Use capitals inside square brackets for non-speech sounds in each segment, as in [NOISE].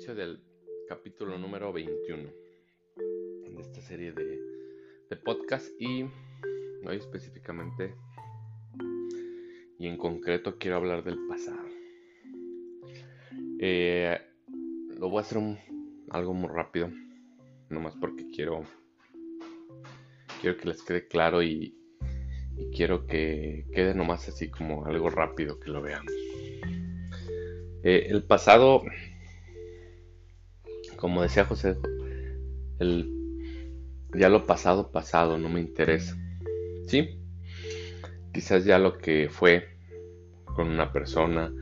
inicio del capítulo número 21 de esta serie de, podcast y hoy específicamente y en concreto quiero hablar del pasado. Eh, lo voy a hacer algo muy rápido, nomás porque quiero quiero que les quede claro y, y quiero que quede nomás así como algo rápido que lo veamos. Eh, el pasado, como decía José, el, ya lo pasado, pasado, no me interesa. ¿Sí? Quizás ya lo que fue con una persona,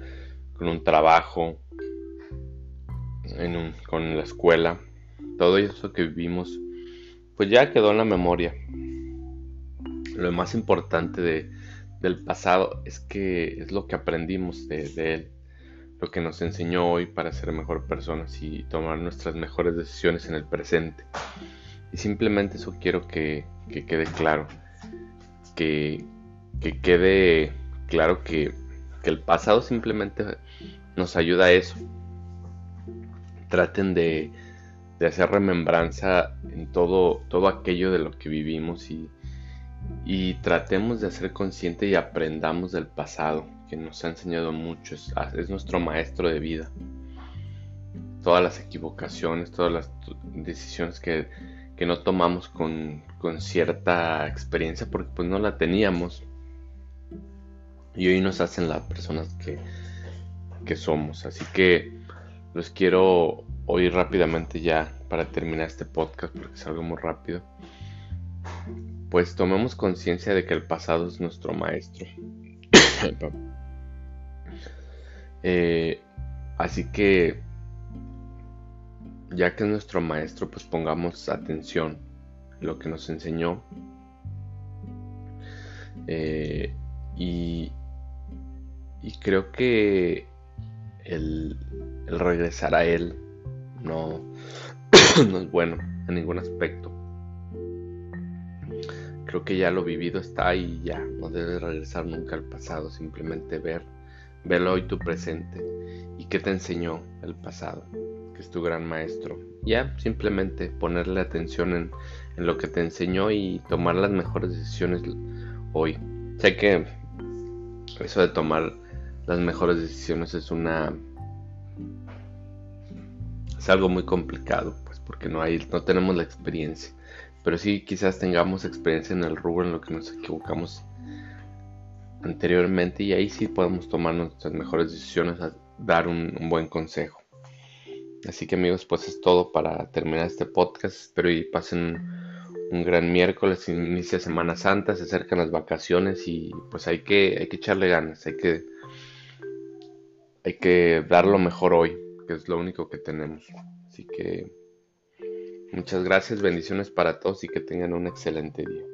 con un trabajo, en con la escuela, todo eso que vivimos, pues ya quedó en la memoria. Lo más importante de, del pasado es que es lo que aprendimos de él lo que nos enseñó hoy para ser mejor personas y tomar nuestras mejores decisiones en el presente. Y simplemente eso quiero que, quede claro. Que, quede claro que, el pasado simplemente nos ayuda a eso. Traten de, hacer remembranza en todo, todo aquello de lo que vivimos y, y tratemos de hacer consciente y aprendamos del pasado que nos ha enseñado mucho, es, nuestro maestro de vida. Todas las equivocaciones, todas las decisiones que, no tomamos con, cierta experiencia porque pues no la teníamos. Y hoy nos hacen las personas que, que somos. Así que los quiero oír rápidamente ya para terminar este podcast porque es algo muy rápido. Pues tomemos conciencia de que el pasado es nuestro maestro. [COUGHS] Eh, así que, ya que es nuestro maestro, pues pongamos atención en lo que nos enseñó. Eh, y, creo que el, regresar a él no, [COUGHS] no es bueno en ningún aspecto. Creo que ya lo vivido está ahí ya. No debes regresar nunca al pasado. Simplemente ver Velo hoy tu presente y qué te enseñó el pasado, que es tu gran maestro. Ya, simplemente ponerle atención en, lo que te enseñó y tomar las mejores decisiones hoy. Sé que eso de tomar las mejores decisiones es una es algo muy complicado, pues porque no hay no tenemos la experiencia, pero sí quizás tengamos experiencia en el rubro en lo que nos equivocamos anteriormente y ahí sí podemos tomar nuestras mejores decisiones a dar un, buen consejo. Así que amigos, pues es todo para terminar este podcast. Espero y pasen un gran miércoles, inicia Semana Santa, se acercan las vacaciones y pues hay que, hay que echarle ganas, hay que, hay que dar lo mejor hoy, que es lo único que tenemos. Así que muchas gracias, bendiciones para todos y que tengan un excelente día.